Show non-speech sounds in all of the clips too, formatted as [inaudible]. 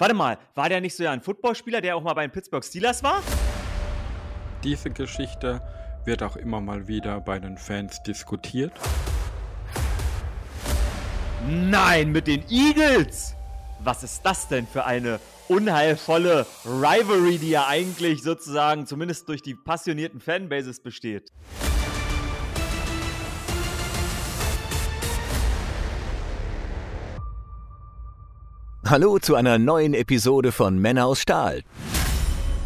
Warte mal, war der nicht so ja ein Footballspieler, der auch mal bei den Pittsburgh Steelers war? Diese Geschichte wird auch immer mal wieder bei den Fans diskutiert. Nein, mit den Eagles! Was ist das denn für eine unheilvolle Rivalry, die ja eigentlich sozusagen zumindest durch die passionierten Fanbases besteht? Hallo zu einer neuen Episode von Männer aus Stahl,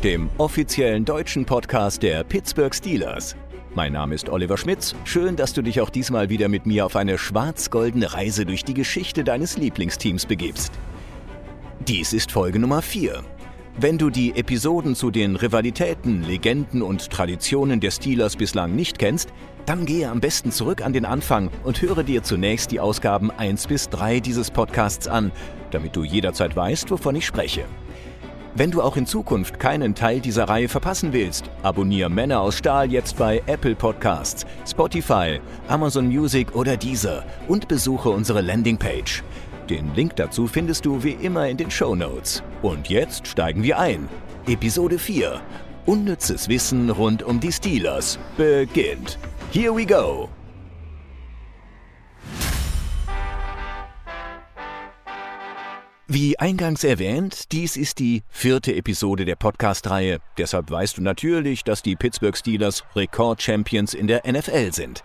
dem offiziellen deutschen Podcast der Pittsburgh Steelers. Mein Name ist Oliver Schmitz. Schön, dass du dich auch diesmal wieder mit mir auf eine schwarz-goldene Reise durch die Geschichte deines Lieblingsteams begibst. Dies ist Folge Nummer 4. Wenn du die Episoden zu den Rivalitäten, Legenden und Traditionen der Steelers bislang nicht kennst, dann gehe am besten zurück an den Anfang und höre dir zunächst die Ausgaben 1 bis 3 dieses Podcasts an, damit du jederzeit weißt, wovon ich spreche. Wenn du auch in Zukunft keinen Teil dieser Reihe verpassen willst, abonniere Männer aus Stahl jetzt bei Apple Podcasts, Spotify, Amazon Music oder Deezer und besuche unsere Landingpage. Den Link dazu findest du wie immer in den Show Notes. Und jetzt steigen wir ein. Episode 4. Unnützes Wissen rund um die Steelers beginnt. Here we go! Wie eingangs erwähnt, dies ist die vierte Episode der Podcast-Reihe. Deshalb weißt du natürlich, dass die Pittsburgh Steelers Rekord-Champions in der NFL sind.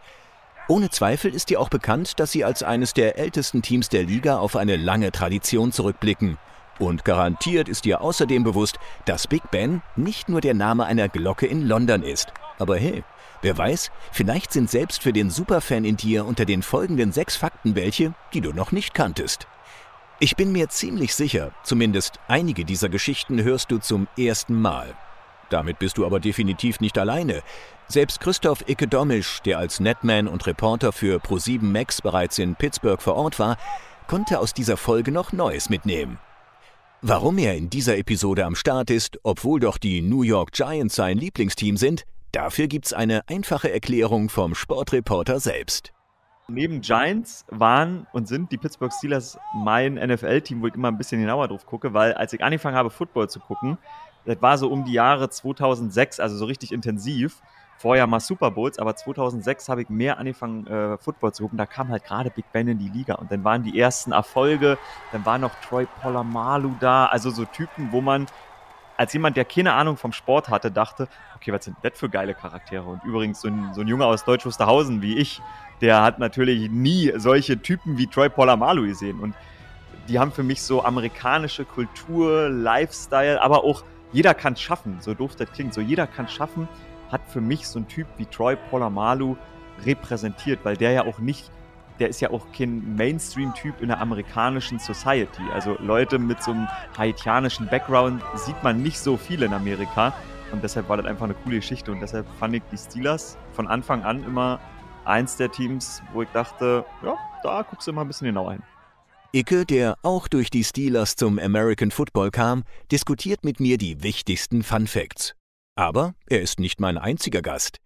Ohne Zweifel ist dir auch bekannt, dass sie als eines der ältesten Teams der Liga auf eine lange Tradition zurückblicken. Und garantiert ist dir außerdem bewusst, dass Big Ben nicht nur der Name einer Glocke in London ist. Aber hey, wer weiß, vielleicht sind selbst für den Superfan in dir unter den folgenden sechs Fakten welche, die du noch nicht kanntest. Ich bin mir ziemlich sicher, zumindest einige dieser Geschichten hörst du zum ersten Mal. Damit bist du aber definitiv nicht alleine. Selbst Christoph Icke Domisch, der als Netman und Reporter für Pro7 Max bereits in Pittsburgh vor Ort war, konnte aus dieser Folge noch Neues mitnehmen. Warum er in dieser Episode am Start ist, obwohl doch die New York Giants sein Lieblingsteam sind, dafür gibt's eine einfache Erklärung vom Sportreporter selbst. Neben Giants waren und sind die Pittsburgh Steelers mein NFL-Team, wo ich immer ein bisschen genauer drauf gucke, weil als ich angefangen habe, Football zu gucken, das war so um die Jahre 2006, also so richtig intensiv. Vorher mal Super Bowls, aber 2006 habe ich mehr angefangen, äh, Football zu gucken. Da kam halt gerade Big Ben in die Liga und dann waren die ersten Erfolge. Dann war noch Troy Polamalu da, also so Typen, wo man als jemand, der keine Ahnung vom Sport hatte, dachte, okay, was sind das für geile Charaktere? Und übrigens so ein, so ein Junge aus Deutsch Wusterhausen wie ich, der hat natürlich nie solche Typen wie Troy Polamalu gesehen. Und die haben für mich so amerikanische Kultur, Lifestyle, aber auch jeder kann es schaffen, so doof das klingt, so jeder kann es schaffen, hat für mich so ein Typ wie Troy Polamalu repräsentiert, weil der ja auch nicht, der ist ja auch kein Mainstream-Typ in der amerikanischen Society. Also Leute mit so einem haitianischen Background sieht man nicht so viel in Amerika. Und deshalb war das einfach eine coole Geschichte. Und deshalb fand ich die Steelers von Anfang an immer eins der Teams, wo ich dachte, ja, da guckst du immer ein bisschen genauer hin. Icke, der auch durch die Steelers zum American Football kam, diskutiert mit mir die wichtigsten Fun Facts. Aber er ist nicht mein einziger Gast.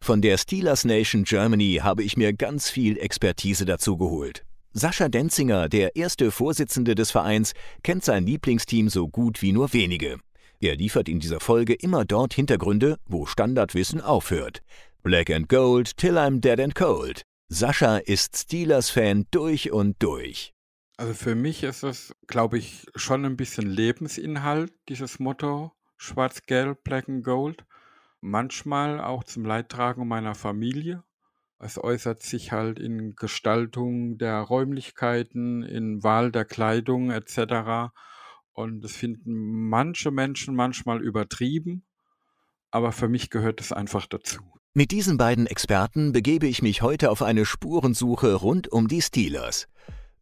Von der Steelers Nation Germany habe ich mir ganz viel Expertise dazu geholt. Sascha Denzinger, der erste Vorsitzende des Vereins, kennt sein Lieblingsteam so gut wie nur wenige. Er liefert in dieser Folge immer dort Hintergründe, wo Standardwissen aufhört. Black and Gold till I'm dead and cold. Sascha ist Steelers-Fan durch und durch. Also für mich ist es, glaube ich, schon ein bisschen Lebensinhalt, dieses Motto Schwarz-Gelb, Black and Gold. Manchmal auch zum Leidtragen meiner Familie. Es äußert sich halt in Gestaltung der Räumlichkeiten, in Wahl der Kleidung etc. Und das finden manche Menschen manchmal übertrieben, aber für mich gehört es einfach dazu. Mit diesen beiden Experten begebe ich mich heute auf eine Spurensuche rund um die Steelers.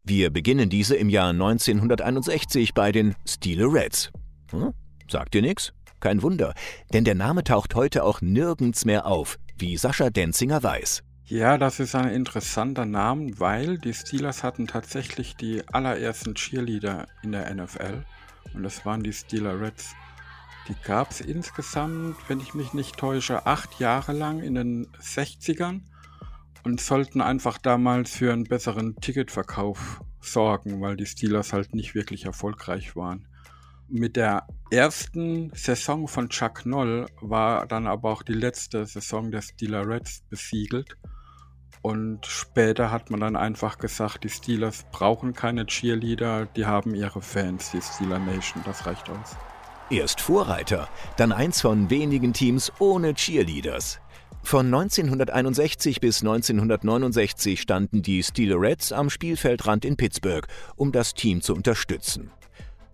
Wir beginnen diese im Jahr 1961 bei den Steeler Reds. Hm? Sagt dir nix? Kein Wunder, denn der Name taucht heute auch nirgends mehr auf, wie Sascha Denzinger weiß. Ja, das ist ein interessanter Name, weil die Steelers hatten tatsächlich die allerersten Cheerleader in der NFL und das waren die Steeler Reds. Die gab es insgesamt, wenn ich mich nicht täusche, acht Jahre lang in den 60ern und sollten einfach damals für einen besseren Ticketverkauf sorgen, weil die Steelers halt nicht wirklich erfolgreich waren. Mit der ersten Saison von Chuck Noll war dann aber auch die letzte Saison der Steeler Reds besiegelt. Und später hat man dann einfach gesagt, die Steelers brauchen keine Cheerleader, die haben ihre Fans, die Steeler Nation, das reicht aus. Erst Vorreiter, dann eins von wenigen Teams ohne Cheerleaders. Von 1961 bis 1969 standen die Steelers am Spielfeldrand in Pittsburgh, um das Team zu unterstützen.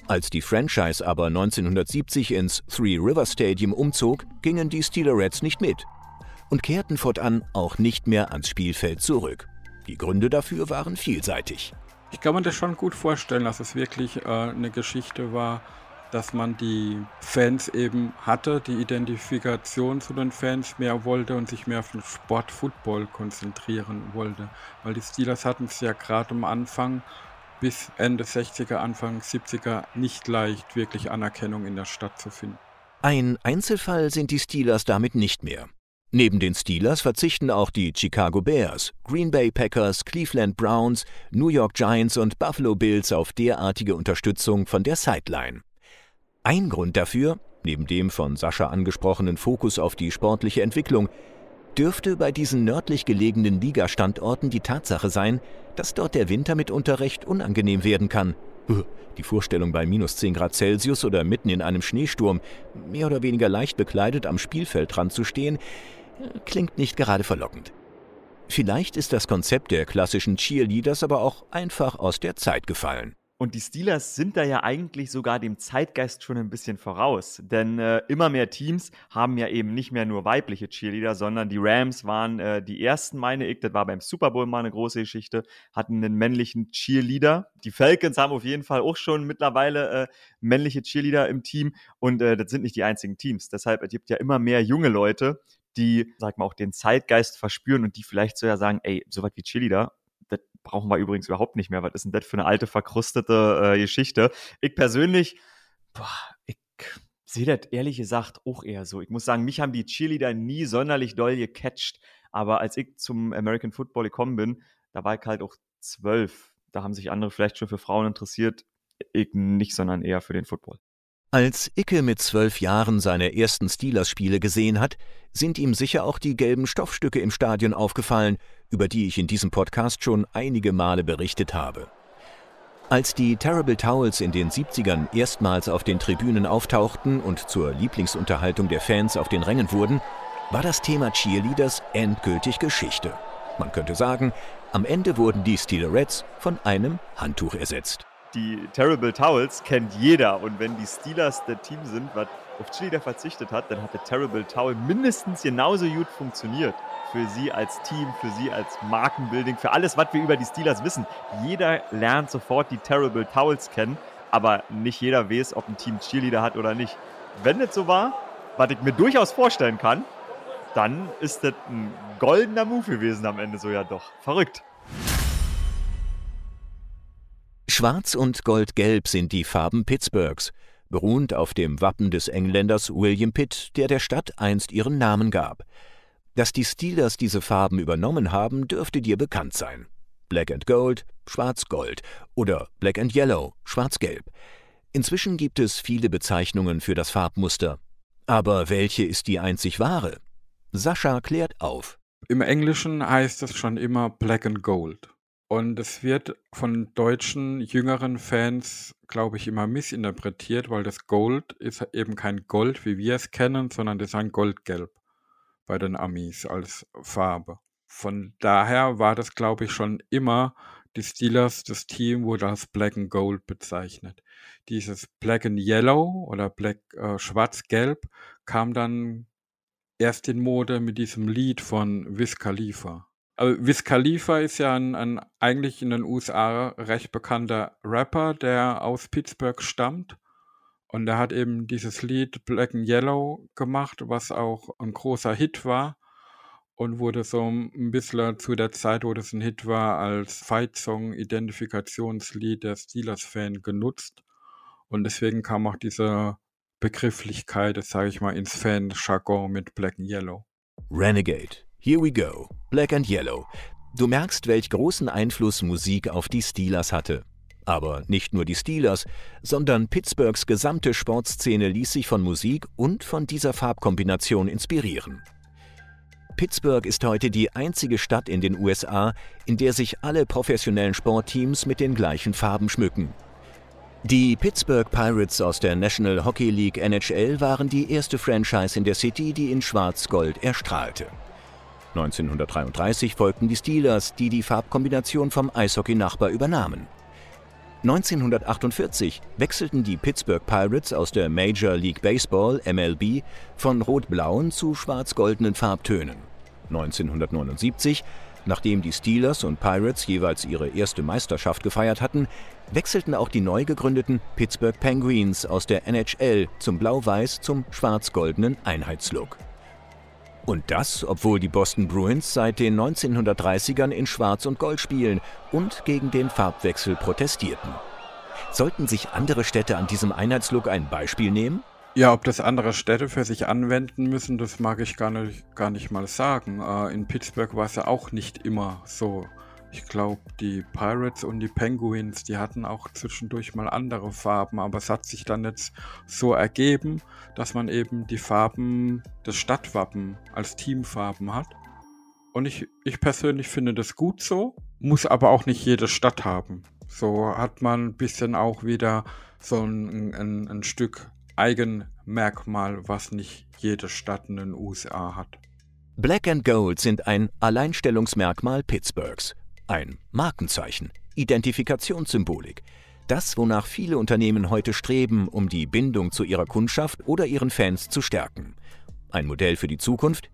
Als die Franchise aber 1970 ins Three River Stadium umzog, gingen die Steelers nicht mit und kehrten fortan auch nicht mehr ans Spielfeld zurück. Die Gründe dafür waren vielseitig. Ich kann mir das schon gut vorstellen, dass es wirklich äh, eine Geschichte war, dass man die Fans eben hatte, die Identifikation zu den Fans mehr wollte und sich mehr auf den Sport Football konzentrieren wollte. Weil die Steelers hatten es ja gerade am Anfang bis Ende 60er, Anfang 70er nicht leicht, wirklich Anerkennung in der Stadt zu finden. Ein Einzelfall sind die Steelers damit nicht mehr. Neben den Steelers verzichten auch die Chicago Bears, Green Bay Packers, Cleveland Browns, New York Giants und Buffalo Bills auf derartige Unterstützung von der Sideline. Ein Grund dafür, neben dem von Sascha angesprochenen Fokus auf die sportliche Entwicklung, dürfte bei diesen nördlich gelegenen Ligastandorten die Tatsache sein, dass dort der Winter mitunter recht unangenehm werden kann. Die Vorstellung bei minus 10 Grad Celsius oder mitten in einem Schneesturm, mehr oder weniger leicht bekleidet am Spielfeldrand zu stehen, klingt nicht gerade verlockend. Vielleicht ist das Konzept der klassischen Cheerleaders aber auch einfach aus der Zeit gefallen. Und die Steelers sind da ja eigentlich sogar dem Zeitgeist schon ein bisschen voraus. Denn äh, immer mehr Teams haben ja eben nicht mehr nur weibliche Cheerleader, sondern die Rams waren äh, die ersten, meine ich. Das war beim Super Bowl mal eine große Geschichte, hatten einen männlichen Cheerleader. Die Falcons haben auf jeden Fall auch schon mittlerweile äh, männliche Cheerleader im Team. Und äh, das sind nicht die einzigen Teams. Deshalb es gibt ja immer mehr junge Leute, die, sag mal, auch den Zeitgeist verspüren und die vielleicht sogar sagen, ey, so was wie Cheerleader, das brauchen wir übrigens überhaupt nicht mehr. Was ist denn das für eine alte, verkrustete äh, Geschichte? Ich persönlich, boah, ich sehe das ehrlich gesagt auch eher so. Ich muss sagen, mich haben die Cheerleader nie sonderlich doll gecatcht. Aber als ich zum American Football gekommen bin, da war ich halt auch zwölf. Da haben sich andere vielleicht schon für Frauen interessiert. Ich nicht, sondern eher für den Football. Als Icke mit zwölf Jahren seine ersten Steelers-Spiele gesehen hat, sind ihm sicher auch die gelben Stoffstücke im Stadion aufgefallen, über die ich in diesem Podcast schon einige Male berichtet habe. Als die Terrible Towels in den 70ern erstmals auf den Tribünen auftauchten und zur Lieblingsunterhaltung der Fans auf den Rängen wurden, war das Thema Cheerleaders endgültig Geschichte. Man könnte sagen, am Ende wurden die Steelerettes von einem Handtuch ersetzt die Terrible Towels kennt jeder. Und wenn die Steelers der Team sind, was auf Cheerleader verzichtet hat, dann hat der Terrible Towel mindestens genauso gut funktioniert. Für sie als Team, für sie als Markenbuilding, für alles, was wir über die Steelers wissen. Jeder lernt sofort die Terrible Towels kennen, aber nicht jeder weiß, ob ein Team Cheerleader hat oder nicht. Wenn das so war, was ich mir durchaus vorstellen kann, dann ist das ein goldener Move gewesen am Ende so ja doch. Verrückt. Schwarz und Goldgelb sind die Farben Pittsburghs, beruhend auf dem Wappen des Engländers William Pitt, der der Stadt einst ihren Namen gab. Dass die Steelers diese Farben übernommen haben, dürfte dir bekannt sein. Black and Gold, Schwarz-Gold oder Black and Yellow, Schwarz-Gelb. Inzwischen gibt es viele Bezeichnungen für das Farbmuster. Aber welche ist die einzig wahre? Sascha klärt auf. Im Englischen heißt es schon immer Black and Gold. Und es wird von deutschen jüngeren Fans, glaube ich, immer missinterpretiert, weil das Gold ist eben kein Gold, wie wir es kennen, sondern das ist ein Goldgelb bei den Amis als Farbe. Von daher war das, glaube ich, schon immer die Steelers, das Team wurde als Black and Gold bezeichnet. Dieses Black and Yellow oder Black äh, Schwarz-Gelb kam dann erst in Mode mit diesem Lied von Wiz Khalifa. Also Wiz Khalifa ist ja ein, ein eigentlich in den USA recht bekannter Rapper, der aus Pittsburgh stammt. Und er hat eben dieses Lied Black and Yellow gemacht, was auch ein großer Hit war und wurde so ein bisschen zu der Zeit, wo das ein Hit war, als Fight-Song, Identifikationslied der Steelers-Fan genutzt. Und deswegen kam auch diese Begrifflichkeit, das sage ich mal, ins Fan-Jargon mit Black and Yellow. Renegade. Here we go. Black and Yellow. Du merkst, welch großen Einfluss Musik auf die Steelers hatte. Aber nicht nur die Steelers, sondern Pittsburghs gesamte Sportszene ließ sich von Musik und von dieser Farbkombination inspirieren. Pittsburgh ist heute die einzige Stadt in den USA, in der sich alle professionellen Sportteams mit den gleichen Farben schmücken. Die Pittsburgh Pirates aus der National Hockey League NHL waren die erste Franchise in der City, die in Schwarz-Gold erstrahlte. 1933 folgten die Steelers, die die Farbkombination vom Eishockey-Nachbar übernahmen. 1948 wechselten die Pittsburgh Pirates aus der Major League Baseball MLB von rot-blauen zu schwarz-goldenen Farbtönen. 1979, nachdem die Steelers und Pirates jeweils ihre erste Meisterschaft gefeiert hatten, wechselten auch die neu gegründeten Pittsburgh Penguins aus der NHL zum blau-weiß zum schwarz-goldenen Einheitslook. Und das, obwohl die Boston Bruins seit den 1930ern in Schwarz und Gold spielen und gegen den Farbwechsel protestierten. Sollten sich andere Städte an diesem Einheitslook ein Beispiel nehmen? Ja, ob das andere Städte für sich anwenden müssen, das mag ich gar nicht, gar nicht mal sagen. Äh, in Pittsburgh war es ja auch nicht immer so. Ich glaube, die Pirates und die Penguins, die hatten auch zwischendurch mal andere Farben, aber es hat sich dann jetzt so ergeben, dass man eben die Farben des Stadtwappen als Teamfarben hat. Und ich, ich persönlich finde das gut so, muss aber auch nicht jede Stadt haben. So hat man ein bisschen auch wieder so ein, ein, ein Stück Eigenmerkmal, was nicht jede Stadt in den USA hat. Black and Gold sind ein Alleinstellungsmerkmal Pittsburghs. Ein Markenzeichen, Identifikationssymbolik. Das, wonach viele Unternehmen heute streben, um die Bindung zu ihrer Kundschaft oder ihren Fans zu stärken. Ein Modell für die Zukunft?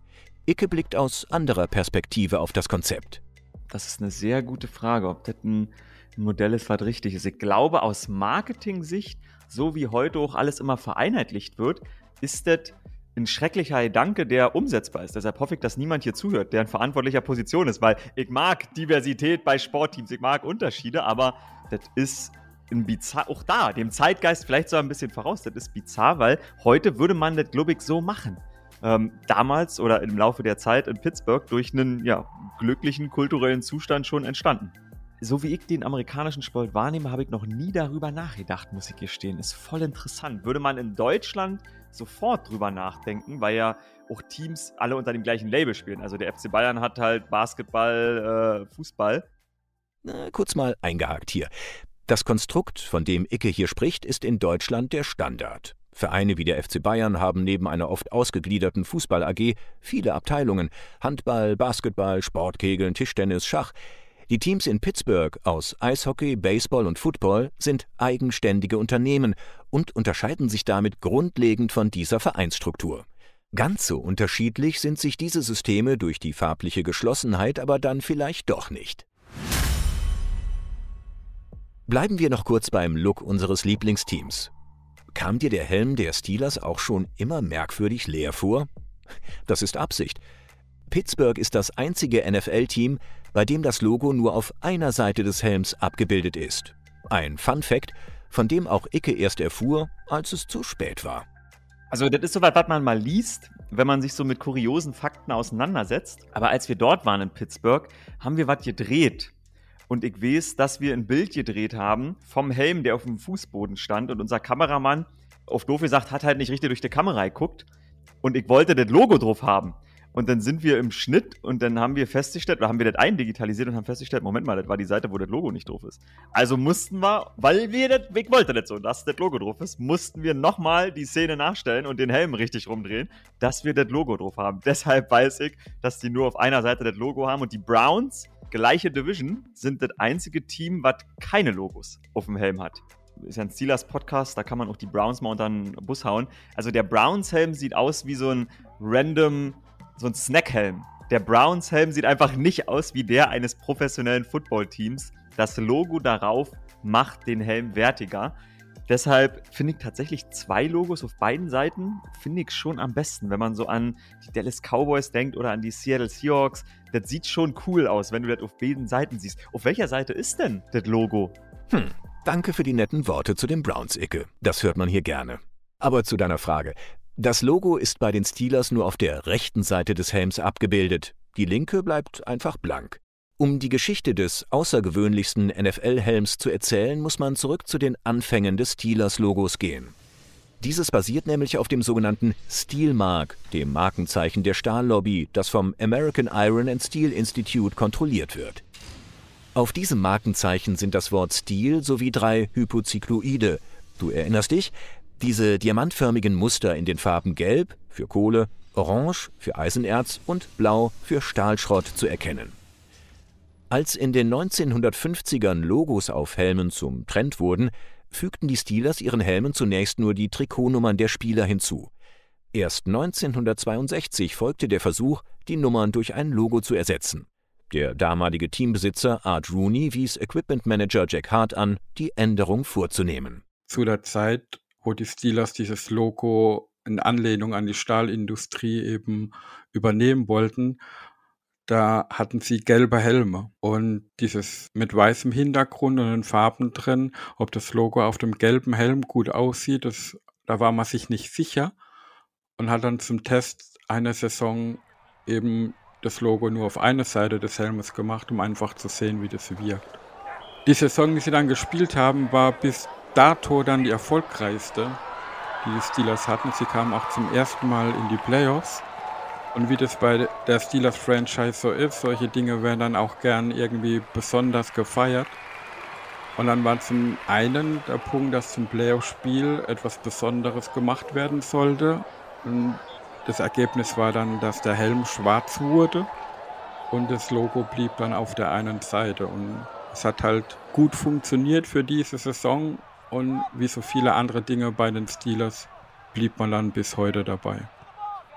Icke blickt aus anderer Perspektive auf das Konzept. Das ist eine sehr gute Frage, ob das ein Modell ist, was richtig ist. Ich glaube, aus Marketing-Sicht, so wie heute auch alles immer vereinheitlicht wird, ist das ein schrecklicher Gedanke, der umsetzbar ist. Deshalb hoffe ich, dass niemand hier zuhört, der in verantwortlicher Position ist, weil ich mag Diversität bei Sportteams, ich mag Unterschiede, aber das ist ein bizarr, auch da, dem Zeitgeist vielleicht so ein bisschen voraus, das ist bizarr, weil heute würde man das, glaube ich, so machen. Ähm, damals oder im Laufe der Zeit in Pittsburgh durch einen ja, glücklichen kulturellen Zustand schon entstanden so wie ich den amerikanischen Sport wahrnehme, habe ich noch nie darüber nachgedacht, muss ich gestehen. Ist voll interessant. Würde man in Deutschland sofort drüber nachdenken, weil ja auch Teams alle unter dem gleichen Label spielen. Also der FC Bayern hat halt Basketball, äh, Fußball. Na, kurz mal eingehakt hier. Das Konstrukt, von dem Icke hier spricht, ist in Deutschland der Standard. Vereine wie der FC Bayern haben neben einer oft ausgegliederten Fußball AG viele Abteilungen: Handball, Basketball, Sportkegeln, Tischtennis, Schach. Die Teams in Pittsburgh aus Eishockey, Baseball und Football sind eigenständige Unternehmen und unterscheiden sich damit grundlegend von dieser Vereinsstruktur. Ganz so unterschiedlich sind sich diese Systeme durch die farbliche Geschlossenheit aber dann vielleicht doch nicht. Bleiben wir noch kurz beim Look unseres Lieblingsteams. Kam dir der Helm der Steelers auch schon immer merkwürdig leer vor? Das ist Absicht. Pittsburgh ist das einzige NFL-Team, bei dem das Logo nur auf einer Seite des Helms abgebildet ist. Ein Fun Fact, von dem auch Icke erst erfuhr, als es zu spät war. Also, das ist so was, was man mal liest, wenn man sich so mit kuriosen Fakten auseinandersetzt. Aber als wir dort waren in Pittsburgh, haben wir was gedreht. Und ich weiß, dass wir ein Bild gedreht haben vom Helm, der auf dem Fußboden stand. Und unser Kameramann, auf doof gesagt, hat halt nicht richtig durch die Kamera geguckt. Und ich wollte das Logo drauf haben. Und dann sind wir im Schnitt und dann haben wir festgestellt, oder haben wir das eindigitalisiert und haben festgestellt, Moment mal, das war die Seite, wo das Logo nicht drauf ist. Also mussten wir, weil wir das, ich wollte das so, dass das Logo drauf ist, mussten wir nochmal die Szene nachstellen und den Helm richtig rumdrehen, dass wir das Logo drauf haben. [laughs] Deshalb weiß ich, dass die nur auf einer Seite das Logo haben und die Browns, gleiche Division, sind das einzige Team, was keine Logos auf dem Helm hat ist ja ein Steelers Podcast, da kann man auch die Browns mal unter den Bus hauen. Also der Browns Helm sieht aus wie so ein random so ein Snackhelm. Der Browns-Helm sieht einfach nicht aus wie der eines professionellen Footballteams. Das Logo darauf macht den Helm wertiger. Deshalb finde ich tatsächlich zwei Logos auf beiden Seiten, finde ich schon am besten, wenn man so an die Dallas Cowboys denkt oder an die Seattle Seahawks. Das sieht schon cool aus, wenn du das auf beiden Seiten siehst. Auf welcher Seite ist denn das Logo? Hm, danke für die netten Worte zu dem Browns-Icke. Das hört man hier gerne. Aber zu deiner Frage. Das Logo ist bei den Steelers nur auf der rechten Seite des Helms abgebildet. Die linke bleibt einfach blank. Um die Geschichte des außergewöhnlichsten NFL-Helms zu erzählen, muss man zurück zu den Anfängen des Steelers-Logos gehen. Dieses basiert nämlich auf dem sogenannten Steel Mark, dem Markenzeichen der Stahllobby, das vom American Iron and Steel Institute kontrolliert wird. Auf diesem Markenzeichen sind das Wort Steel sowie drei Hypozykloide. Du erinnerst dich? Diese diamantförmigen Muster in den Farben Gelb für Kohle, Orange für Eisenerz und Blau für Stahlschrott zu erkennen. Als in den 1950ern Logos auf Helmen zum Trend wurden, fügten die Steelers ihren Helmen zunächst nur die Trikotnummern der Spieler hinzu. Erst 1962 folgte der Versuch, die Nummern durch ein Logo zu ersetzen. Der damalige Teambesitzer Art Rooney wies Equipment Manager Jack Hart an, die Änderung vorzunehmen. Zu der Zeit, wo die Steelers dieses Logo in Anlehnung an die Stahlindustrie eben übernehmen wollten, da hatten sie gelbe Helme und dieses mit weißem Hintergrund und den Farben drin, ob das Logo auf dem gelben Helm gut aussieht, das, da war man sich nicht sicher und hat dann zum Test einer Saison eben das Logo nur auf eine Seite des Helmes gemacht, um einfach zu sehen, wie das wirkt. Die Saison, die sie dann gespielt haben, war bis dato dann die erfolgreichste, die die Steelers hatten. Sie kamen auch zum ersten Mal in die Playoffs und wie das bei der Steelers-Franchise so ist, solche Dinge werden dann auch gern irgendwie besonders gefeiert. Und dann war zum einen der Punkt, dass zum Playoff-Spiel etwas Besonderes gemacht werden sollte. Und das Ergebnis war dann, dass der Helm schwarz wurde und das Logo blieb dann auf der einen Seite. Und es hat halt gut funktioniert für diese Saison und wie so viele andere Dinge bei den Steelers blieb man dann bis heute dabei.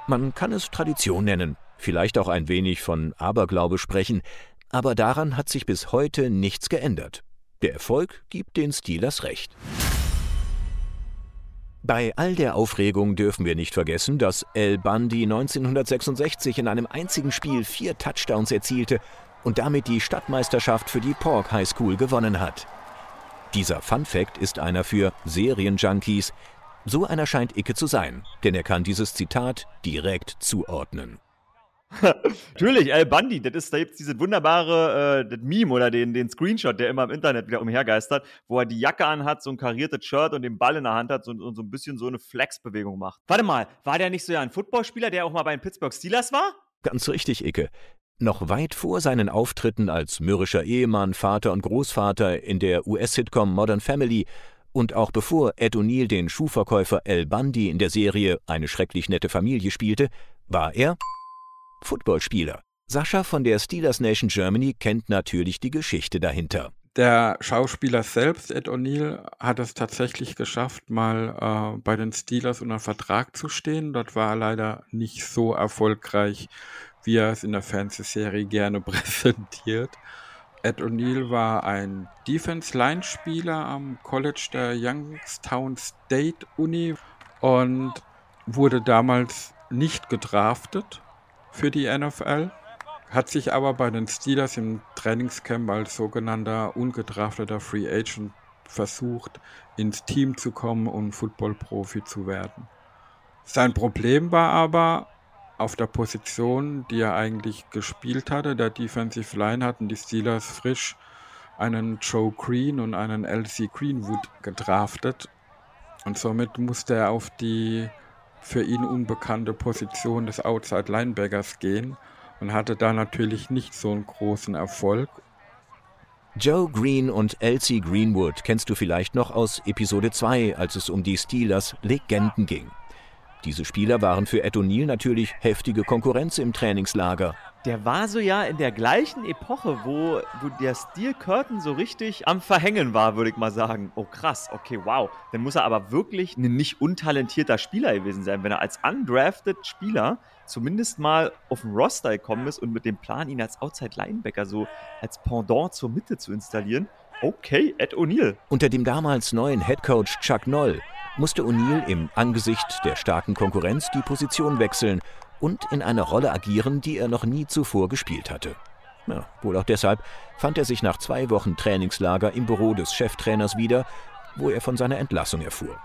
Man kann es Tradition nennen, vielleicht auch ein wenig von Aberglaube sprechen, aber daran hat sich bis heute nichts geändert. Der Erfolg gibt den Steelers recht. Bei all der Aufregung dürfen wir nicht vergessen, dass El Bundy 1966 in einem einzigen Spiel vier Touchdowns erzielte und damit die Stadtmeisterschaft für die Pork High School gewonnen hat. Dieser Fun Fact ist einer für Serienjunkies, so einer scheint Icke zu sein, denn er kann dieses Zitat direkt zuordnen. [laughs] Natürlich, Al Bundy, das ist da gibt diese wunderbare äh, Meme oder den, den Screenshot, der immer im Internet wieder umhergeistert, wo er die Jacke anhat, so ein kariertes Shirt und den Ball in der Hand hat und, und so ein bisschen so eine Flex-Bewegung macht. Warte mal, war der nicht so ja ein Footballspieler, der auch mal bei den Pittsburgh Steelers war? Ganz richtig, Icke. Noch weit vor seinen Auftritten als mürrischer Ehemann, Vater und Großvater in der US-Sitcom Modern Family und auch bevor Ed O'Neill den Schuhverkäufer Al Bundy in der Serie Eine schrecklich nette Familie spielte, war er Footballspieler. Sascha von der Steelers Nation Germany kennt natürlich die Geschichte dahinter. Der Schauspieler selbst, Ed O'Neill, hat es tatsächlich geschafft, mal äh, bei den Steelers unter Vertrag zu stehen. Dort war er leider nicht so erfolgreich, wie er es in der Fernsehserie gerne [laughs] präsentiert. Ed O'Neill war ein Defense-Line-Spieler am College der Youngstown State Uni und wurde damals nicht gedraftet für die NFL, hat sich aber bei den Steelers im Trainingscamp als sogenannter ungedrafteter Free Agent versucht, ins Team zu kommen und Football-Profi zu werden. Sein Problem war aber, auf der Position, die er eigentlich gespielt hatte, der Defensive Line, hatten die Steelers frisch einen Joe Green und einen LC Greenwood gedraftet. Und somit musste er auf die für ihn unbekannte Position des Outside Linebackers gehen und hatte da natürlich nicht so einen großen Erfolg. Joe Green und LC Greenwood kennst du vielleicht noch aus Episode 2, als es um die Steelers Legenden ging. Diese Spieler waren für Ed O'Neill natürlich heftige Konkurrenz im Trainingslager. Der war so ja in der gleichen Epoche, wo, wo der Steel Curtain so richtig am Verhängen war, würde ich mal sagen. Oh krass, okay, wow. Dann muss er aber wirklich ein nicht untalentierter Spieler gewesen sein, wenn er als undrafted Spieler zumindest mal auf den Roster gekommen ist und mit dem Plan, ihn als Outside Linebacker so als Pendant zur Mitte zu installieren. Okay, Ed O'Neill. Unter dem damals neuen Headcoach Chuck Noll musste O'Neill im Angesicht der starken Konkurrenz die Position wechseln und in einer Rolle agieren, die er noch nie zuvor gespielt hatte. Ja, wohl auch deshalb fand er sich nach zwei Wochen Trainingslager im Büro des Cheftrainers wieder, wo er von seiner Entlassung erfuhr.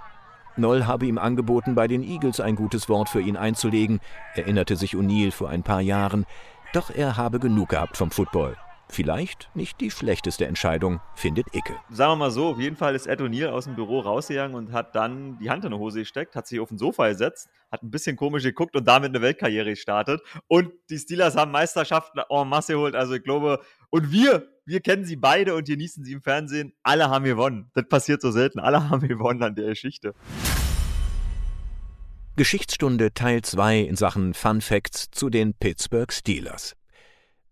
Noll habe ihm angeboten, bei den Eagles ein gutes Wort für ihn einzulegen, erinnerte sich O'Neill vor ein paar Jahren, doch er habe genug gehabt vom Football. Vielleicht nicht die schlechteste Entscheidung, findet Icke. Sagen wir mal so, auf jeden Fall ist Ed O'Neill aus dem Büro rausgegangen und hat dann die Hand in die Hose gesteckt, hat sich auf den Sofa gesetzt, hat ein bisschen komisch geguckt und damit eine Weltkarriere gestartet. Und die Steelers haben Meisterschaften en masse geholt. Also ich glaube, und wir, wir kennen sie beide und genießen sie im Fernsehen. Alle haben gewonnen. Das passiert so selten. Alle [laughs] haben gewonnen an der Geschichte. Geschichtsstunde Teil 2 in Sachen Fun Facts zu den Pittsburgh Steelers.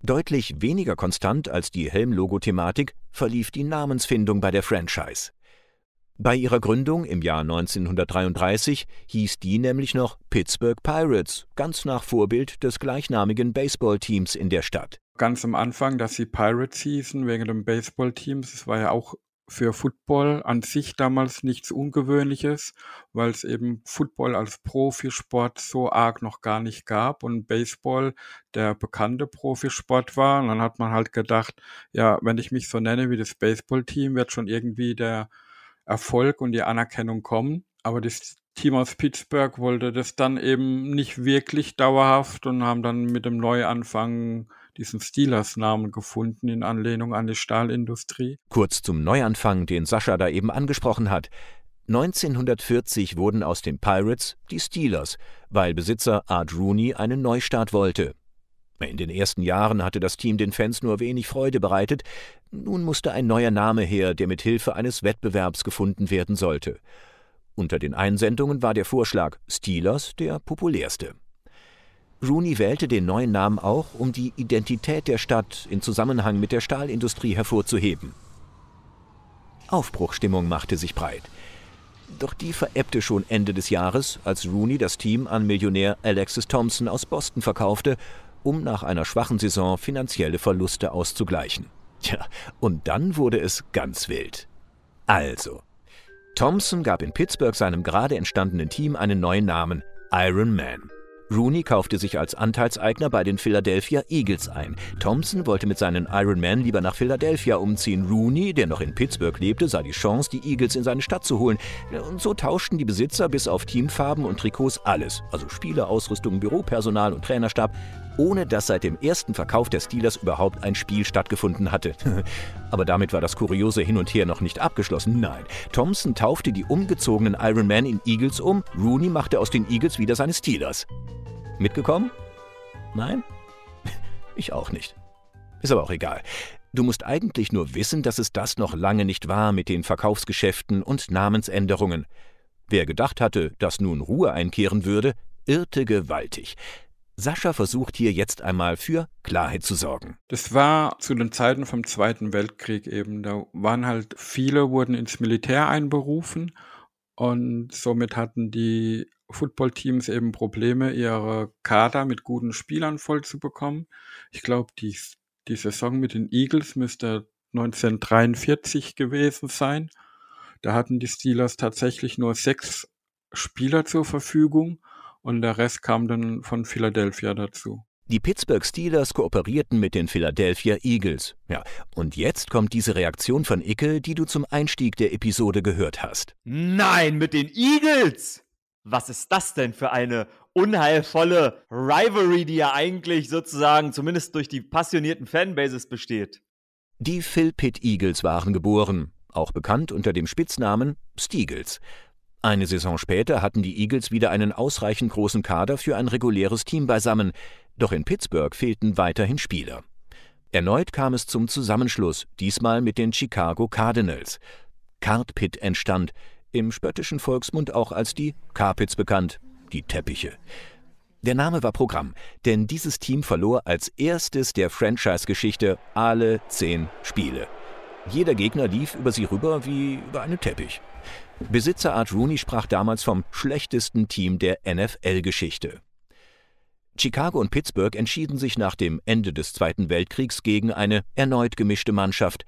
Deutlich weniger konstant als die Helmlogo-Thematik verlief die Namensfindung bei der Franchise. Bei ihrer Gründung im Jahr 1933 hieß die nämlich noch Pittsburgh Pirates, ganz nach Vorbild des gleichnamigen Baseballteams in der Stadt. Ganz am Anfang, dass sie Pirates hießen, wegen dem Baseballteams, das war ja auch für Football an sich damals nichts Ungewöhnliches, weil es eben Football als Profisport so arg noch gar nicht gab und Baseball der bekannte Profisport war. Und dann hat man halt gedacht, ja, wenn ich mich so nenne wie das Baseballteam, wird schon irgendwie der Erfolg und die Anerkennung kommen. Aber das Team aus Pittsburgh wollte das dann eben nicht wirklich dauerhaft und haben dann mit dem Neuanfang diesen Steelers-Namen gefunden in Anlehnung an die Stahlindustrie. Kurz zum Neuanfang, den Sascha da eben angesprochen hat. 1940 wurden aus den Pirates die Steelers, weil Besitzer Art Rooney einen Neustart wollte. In den ersten Jahren hatte das Team den Fans nur wenig Freude bereitet. Nun musste ein neuer Name her, der mit Hilfe eines Wettbewerbs gefunden werden sollte. Unter den Einsendungen war der Vorschlag Steelers der populärste. Rooney wählte den neuen Namen auch, um die Identität der Stadt in Zusammenhang mit der Stahlindustrie hervorzuheben. Aufbruchstimmung machte sich breit. Doch die verebbte schon Ende des Jahres, als Rooney das Team an Millionär Alexis Thompson aus Boston verkaufte, um nach einer schwachen Saison finanzielle Verluste auszugleichen. Tja, und dann wurde es ganz wild. Also, Thompson gab in Pittsburgh seinem gerade entstandenen Team einen neuen Namen, Iron Man. Rooney kaufte sich als Anteilseigner bei den Philadelphia Eagles ein. Thompson wollte mit seinen Iron Man lieber nach Philadelphia umziehen. Rooney, der noch in Pittsburgh lebte, sah die Chance, die Eagles in seine Stadt zu holen. Und so tauschten die Besitzer bis auf Teamfarben und Trikots alles, also Spieler, Ausrüstung, Büropersonal und Trainerstab, ohne dass seit dem ersten Verkauf der Steelers überhaupt ein Spiel stattgefunden hatte. [laughs] Aber damit war das kuriose Hin und Her noch nicht abgeschlossen. Nein, Thompson taufte die umgezogenen Iron Man in Eagles um, Rooney machte aus den Eagles wieder seine Steelers. Mitgekommen? Nein? [laughs] Ich auch nicht. Ist aber auch egal. Du musst eigentlich nur wissen, dass es das noch lange nicht war mit den Verkaufsgeschäften und Namensänderungen. Wer gedacht hatte, dass nun Ruhe einkehren würde, irrte gewaltig. Sascha versucht hier jetzt einmal für Klarheit zu sorgen. Das war zu den Zeiten vom Zweiten Weltkrieg eben. Da waren halt viele, wurden ins Militär einberufen und somit hatten die Footballteams eben Probleme, ihre Kader mit guten Spielern voll zu bekommen. Ich glaube, die, die Saison mit den Eagles müsste 1943 gewesen sein. Da hatten die Steelers tatsächlich nur sechs Spieler zur Verfügung und der Rest kam dann von Philadelphia dazu. Die Pittsburgh Steelers kooperierten mit den Philadelphia Eagles. Ja, und jetzt kommt diese Reaktion von Icke, die du zum Einstieg der Episode gehört hast. Nein, mit den Eagles! Was ist das denn für eine unheilvolle Rivalry, die ja eigentlich sozusagen zumindest durch die passionierten Fanbases besteht? Die Phil Pitt Eagles waren geboren, auch bekannt unter dem Spitznamen Steagles. Eine Saison später hatten die Eagles wieder einen ausreichend großen Kader für ein reguläres Team beisammen, doch in Pittsburgh fehlten weiterhin Spieler. Erneut kam es zum Zusammenschluss, diesmal mit den Chicago Cardinals. Card Pit entstand, im spöttischen Volksmund auch als die Carpets bekannt, die Teppiche. Der Name war Programm, denn dieses Team verlor als erstes der Franchise-Geschichte alle zehn Spiele. Jeder Gegner lief über sie rüber wie über einen Teppich. Besitzer Art Rooney sprach damals vom schlechtesten Team der NFL-Geschichte. Chicago und Pittsburgh entschieden sich nach dem Ende des Zweiten Weltkriegs gegen eine erneut gemischte Mannschaft,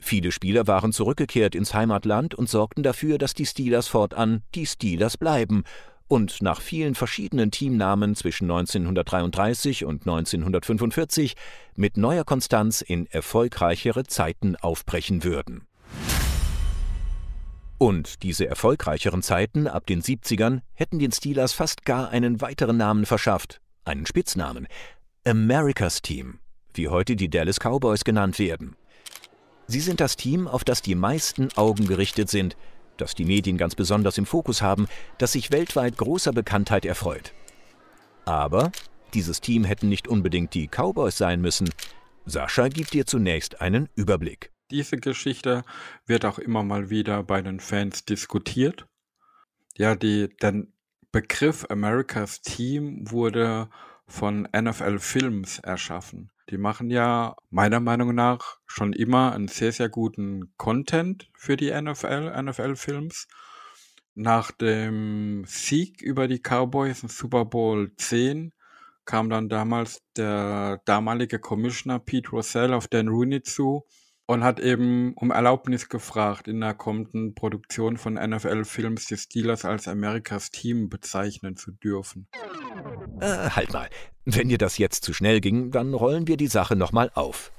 Viele Spieler waren zurückgekehrt ins Heimatland und sorgten dafür, dass die Steelers fortan die Steelers bleiben und nach vielen verschiedenen Teamnamen zwischen 1933 und 1945 mit neuer Konstanz in erfolgreichere Zeiten aufbrechen würden. Und diese erfolgreicheren Zeiten ab den 70ern hätten den Steelers fast gar einen weiteren Namen verschafft, einen Spitznamen, America's Team. wie heute die Dallas Cowboys genannt werden. Sie sind das Team, auf das die meisten Augen gerichtet sind, das die Medien ganz besonders im Fokus haben, das sich weltweit großer Bekanntheit erfreut. Aber dieses Team hätten nicht unbedingt die Cowboys sein müssen. Sascha gibt dir zunächst einen Überblick. Diese Geschichte wird auch immer mal wieder bei den Fans diskutiert. Ja, die, der Begriff America's Team wurde von NFL Films erschaffen. Die machen ja meiner Meinung nach schon immer einen sehr, sehr guten Content für die NFL, NFL-Films. Nach dem Sieg über die Cowboys in Super Bowl 10 kam dann damals der damalige Commissioner Pete Rosell auf Dan Rooney zu und hat eben um Erlaubnis gefragt, in der kommenden Produktion von NFL-Films die Steelers als Amerikas Team bezeichnen zu dürfen. Äh, halt mal. Wenn dir das jetzt zu schnell ging, dann rollen wir die Sache nochmal auf.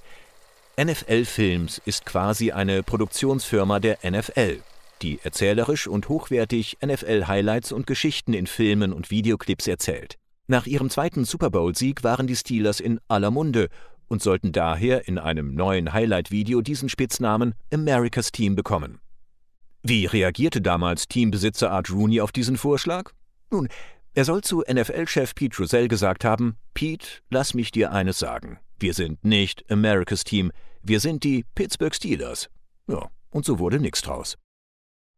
NFL Films ist quasi eine Produktionsfirma der NFL, die erzählerisch und hochwertig NFL-Highlights und Geschichten in Filmen und Videoclips erzählt. Nach ihrem zweiten Super Bowl-Sieg waren die Steelers in aller Munde und sollten daher in einem neuen Highlight-Video diesen Spitznamen America's Team bekommen. Wie reagierte damals Teambesitzer Art Rooney auf diesen Vorschlag? Nun, er soll zu NFL-Chef Pete Rozelle gesagt haben: Pete, lass mich dir eines sagen. Wir sind nicht America's Team, wir sind die Pittsburgh Steelers. Ja, und so wurde nichts draus.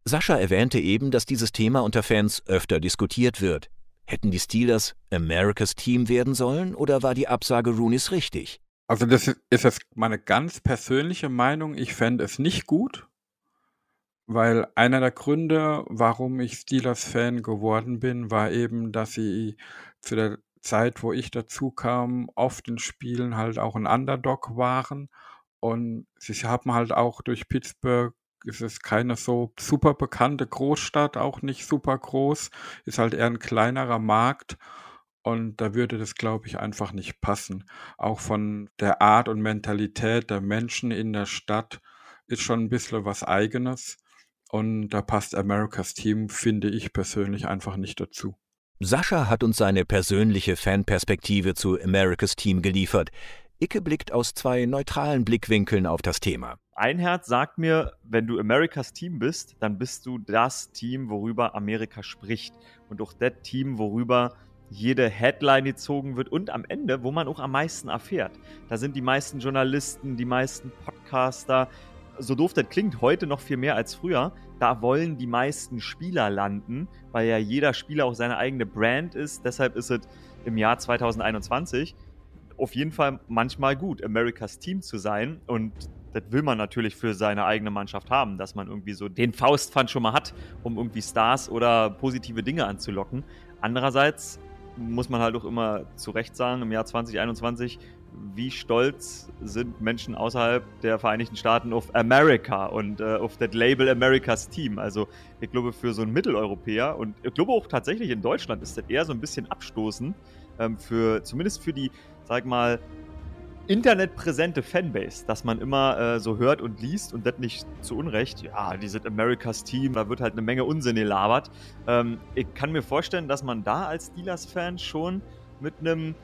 Sascha erwähnte eben, dass dieses Thema unter Fans öfter diskutiert wird. Hätten die Steelers America's Team werden sollen oder war die Absage Rooneys richtig? Also das ist jetzt meine ganz persönliche Meinung. Ich fände es nicht gut, weil einer der Gründe, warum ich Steelers-Fan geworden bin, war eben, dass sie zu der Zeit, wo ich dazu kam, oft in Spielen halt auch ein Underdog waren. Und sie haben halt auch durch Pittsburgh ist es keine so super bekannte Großstadt, auch nicht super groß, ist halt eher ein kleinerer Markt. Und da würde das, glaube ich, einfach nicht passen. Auch von der Art und Mentalität der Menschen in der Stadt ist schon ein bisschen was Eigenes. Und da passt Americas Team, finde ich persönlich, einfach nicht dazu. Sascha hat uns seine persönliche Fanperspektive zu Americas Team geliefert. Icke blickt aus zwei neutralen Blickwinkeln auf das Thema. Ein Herz sagt mir, wenn du Americas Team bist, dann bist du das Team, worüber Amerika spricht. Und auch das Team, worüber jede Headline gezogen wird und am Ende, wo man auch am meisten erfährt. Da sind die meisten Journalisten, die meisten Podcaster. So doof das klingt, heute noch viel mehr als früher. Da wollen die meisten Spieler landen, weil ja jeder Spieler auch seine eigene Brand ist. Deshalb ist es im Jahr 2021 auf jeden Fall manchmal gut, Americas Team zu sein. Und das will man natürlich für seine eigene Mannschaft haben, dass man irgendwie so den Faustpfand schon mal hat, um irgendwie Stars oder positive Dinge anzulocken. Andererseits muss man halt auch immer zu Recht sagen, im Jahr 2021, wie stolz sind Menschen außerhalb der Vereinigten Staaten auf America und äh, auf das Label America's Team. Also ich glaube, für so einen Mitteleuropäer und ich glaube auch tatsächlich in Deutschland ist das eher so ein bisschen abstoßend, ähm, für, zumindest für die, sag mal, internetpräsente Fanbase, dass man immer äh, so hört und liest und das nicht zu Unrecht. Ja, die sind Americas Team, da wird halt eine Menge Unsinn gelabert. Ähm, ich kann mir vorstellen, dass man da als Steelers-Fan schon mit einem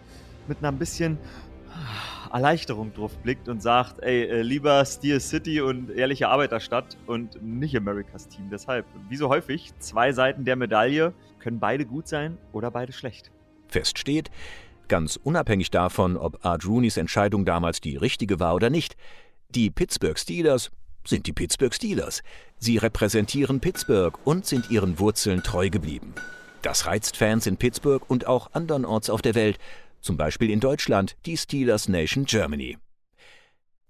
mit einer bisschen Erleichterung drauf blickt und sagt, ey, äh, lieber Steel City und ehrliche Arbeiterstadt und nicht Americas Team. Deshalb, wie so häufig, zwei Seiten der Medaille können beide gut sein oder beide schlecht. Fest steht, Ganz unabhängig davon, ob Art Rooneys Entscheidung damals die richtige war oder nicht, die Pittsburgh Steelers sind die Pittsburgh Steelers. Sie repräsentieren Pittsburgh und sind ihren Wurzeln treu geblieben. Das reizt Fans in Pittsburgh und auch andernorts auf der Welt, zum Beispiel in Deutschland, die Steelers Nation Germany.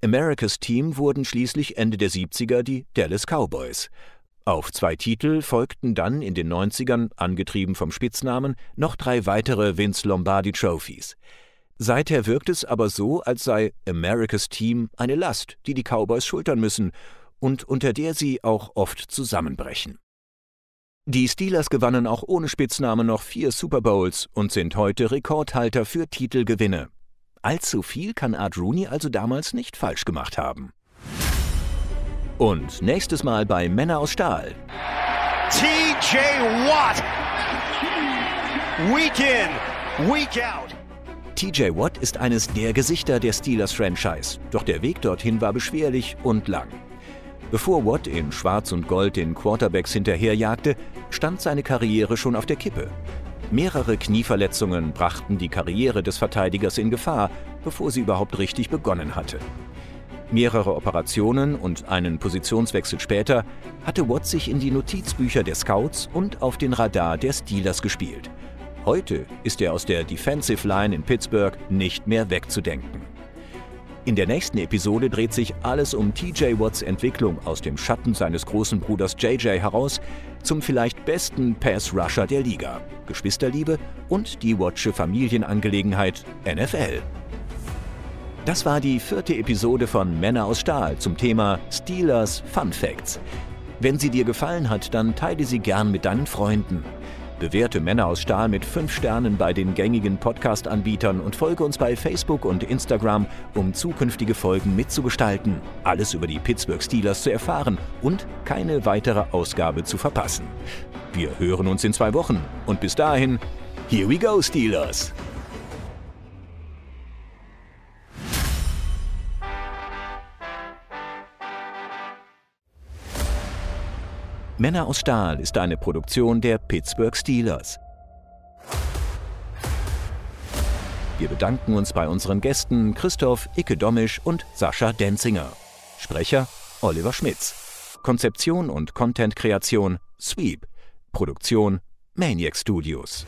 Americas Team wurden schließlich Ende der 70er die Dallas Cowboys. Auf zwei Titel folgten dann in den 90ern, angetrieben vom Spitznamen, noch drei weitere Vince Lombardi Trophies. Seither wirkt es aber so, als sei Americas Team eine Last, die die Cowboys schultern müssen und unter der sie auch oft zusammenbrechen. Die Steelers gewannen auch ohne Spitzname noch vier Super Bowls und sind heute Rekordhalter für Titelgewinne. Allzu viel kann Art Rooney also damals nicht falsch gemacht haben. Und nächstes Mal bei Männer aus Stahl. TJ Watt. Week in, week out. TJ Watt ist eines der Gesichter der Steelers-Franchise, doch der Weg dorthin war beschwerlich und lang. Bevor Watt in Schwarz und Gold den Quarterbacks hinterherjagte, stand seine Karriere schon auf der Kippe. Mehrere Knieverletzungen brachten die Karriere des Verteidigers in Gefahr, bevor sie überhaupt richtig begonnen hatte. Mehrere Operationen und einen Positionswechsel später hatte Watt sich in die Notizbücher der Scouts und auf den Radar der Steelers gespielt. Heute ist er aus der Defensive Line in Pittsburgh nicht mehr wegzudenken. In der nächsten Episode dreht sich alles um TJ Watts Entwicklung aus dem Schatten seines großen Bruders JJ heraus zum vielleicht besten Pass-Rusher der Liga, Geschwisterliebe und die Wattsche Familienangelegenheit NFL. Das war die vierte Episode von Männer aus Stahl zum Thema Steelers Fun Facts. Wenn sie dir gefallen hat, dann teile sie gern mit deinen Freunden. Bewerte Männer aus Stahl mit 5 Sternen bei den gängigen Podcast-Anbietern und folge uns bei Facebook und Instagram, um zukünftige Folgen mitzugestalten, alles über die Pittsburgh Steelers zu erfahren und keine weitere Ausgabe zu verpassen. Wir hören uns in zwei Wochen und bis dahin, here we go Steelers! Männer aus Stahl ist eine Produktion der Pittsburgh Steelers. Wir bedanken uns bei unseren Gästen Christoph Icke-Domisch und Sascha Denzinger. Sprecher Oliver Schmitz. Konzeption und Content-Kreation Sweep. Produktion Maniac Studios.